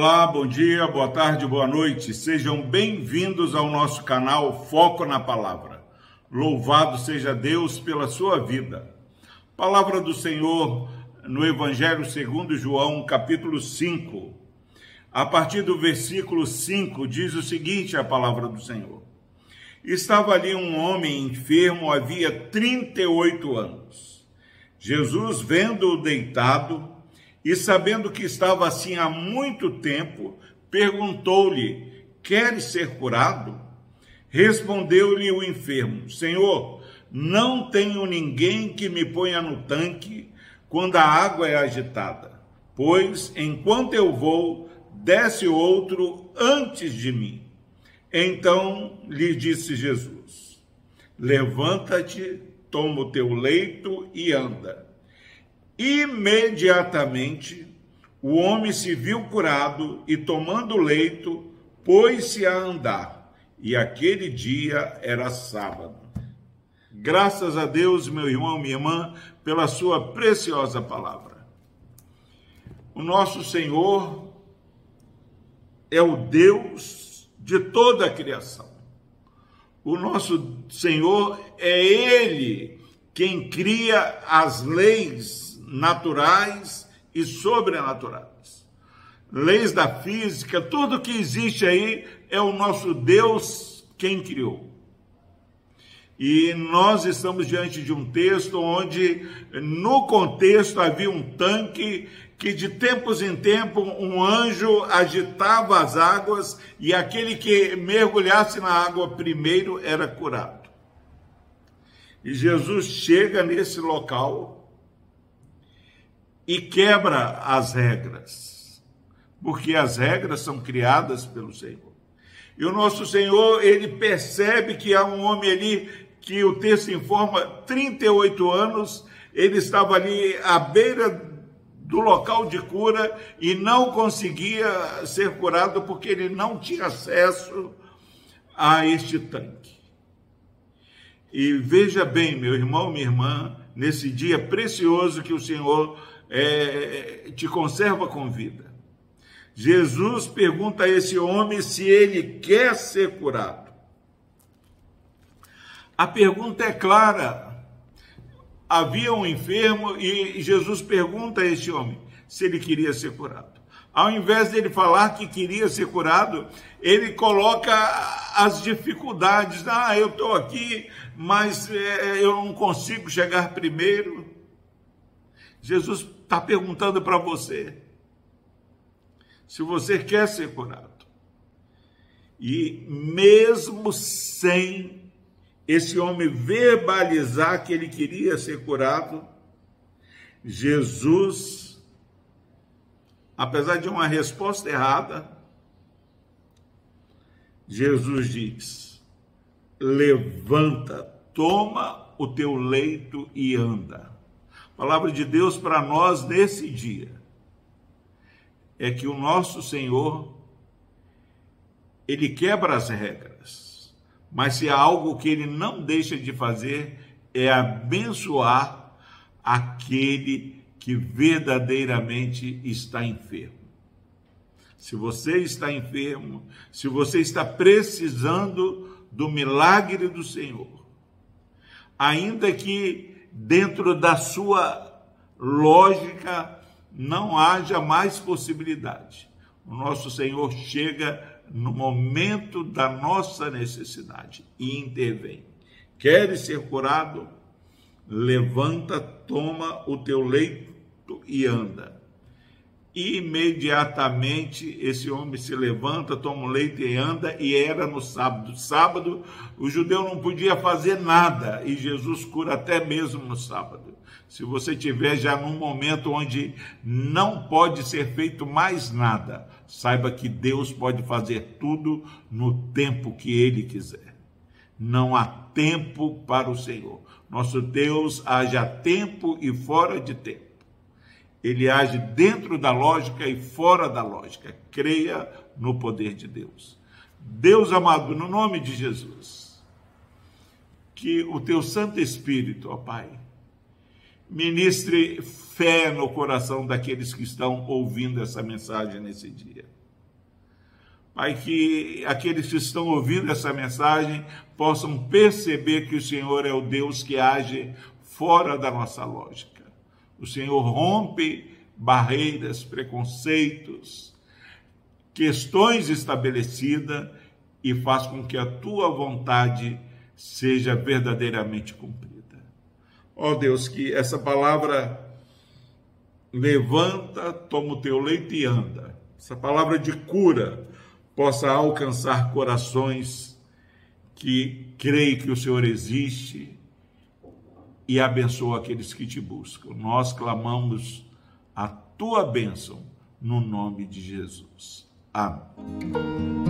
Olá, bom dia, boa tarde, boa noite. Sejam bem-vindos ao nosso canal Foco na Palavra. Louvado seja Deus pela sua vida. Palavra do Senhor no Evangelho segundo João, capítulo 5. A partir do versículo 5 diz o seguinte a palavra do Senhor. Estava ali um homem enfermo havia 38 anos. Jesus, vendo-o deitado, e sabendo que estava assim há muito tempo, perguntou-lhe: Queres ser curado? Respondeu-lhe o enfermo: Senhor, não tenho ninguém que me ponha no tanque quando a água é agitada, pois enquanto eu vou, desce outro antes de mim. Então lhe disse Jesus: Levanta-te, toma o teu leito e anda. Imediatamente o homem se viu curado e, tomando o leito, pôs-se a andar. E aquele dia era sábado. Graças a Deus, meu irmão, minha irmã, pela sua preciosa palavra. O nosso Senhor é o Deus de toda a criação. O nosso Senhor é Ele quem cria as leis naturais e sobrenaturais. Leis da física, tudo que existe aí é o nosso Deus quem criou. E nós estamos diante de um texto onde, no contexto, havia um tanque que de tempos em tempos um anjo agitava as águas e aquele que mergulhasse na água primeiro era curado. E Jesus chega nesse local e quebra as regras, porque as regras são criadas pelo Senhor. E o nosso Senhor, ele percebe que há um homem ali que o texto informa 38 anos, ele estava ali à beira do local de cura e não conseguia ser curado porque ele não tinha acesso a este tanque. E veja bem, meu irmão, minha irmã, nesse dia precioso que o Senhor é, te conserva com vida. Jesus pergunta a esse homem se ele quer ser curado. A pergunta é clara. Havia um enfermo e Jesus pergunta a esse homem se ele queria ser curado. Ao invés dele falar que queria ser curado, ele coloca as dificuldades. Ah, eu estou aqui, mas é, eu não consigo chegar primeiro. Jesus está perguntando para você se você quer ser curado. E mesmo sem esse homem verbalizar que ele queria ser curado, Jesus, apesar de uma resposta errada, Jesus diz: levanta, toma o teu leito e anda. Palavra de Deus para nós nesse dia é que o nosso Senhor ele quebra as regras, mas se há algo que ele não deixa de fazer é abençoar aquele que verdadeiramente está enfermo. Se você está enfermo, se você está precisando do milagre do Senhor, ainda que dentro da sua lógica não haja mais possibilidade. O nosso Senhor chega no momento da nossa necessidade e intervém. Queres ser curado? Levanta, toma o teu leito e anda. Imediatamente esse homem se levanta, toma um leite e anda, e era no sábado. Sábado, o judeu não podia fazer nada, e Jesus cura até mesmo no sábado. Se você tiver já num momento onde não pode ser feito mais nada, saiba que Deus pode fazer tudo no tempo que Ele quiser. Não há tempo para o Senhor. Nosso Deus haja tempo e fora de tempo. Ele age dentro da lógica e fora da lógica. Creia no poder de Deus. Deus amado, no nome de Jesus, que o teu Santo Espírito, ó Pai, ministre fé no coração daqueles que estão ouvindo essa mensagem nesse dia. Pai, que aqueles que estão ouvindo essa mensagem possam perceber que o Senhor é o Deus que age fora da nossa lógica. O Senhor rompe barreiras, preconceitos, questões estabelecidas e faz com que a tua vontade seja verdadeiramente cumprida. Ó oh Deus, que essa palavra levanta, toma o teu leito e anda. Essa palavra de cura possa alcançar corações que creem que o Senhor existe e abençoa aqueles que te buscam. Nós clamamos a tua bênção no nome de Jesus. Amém.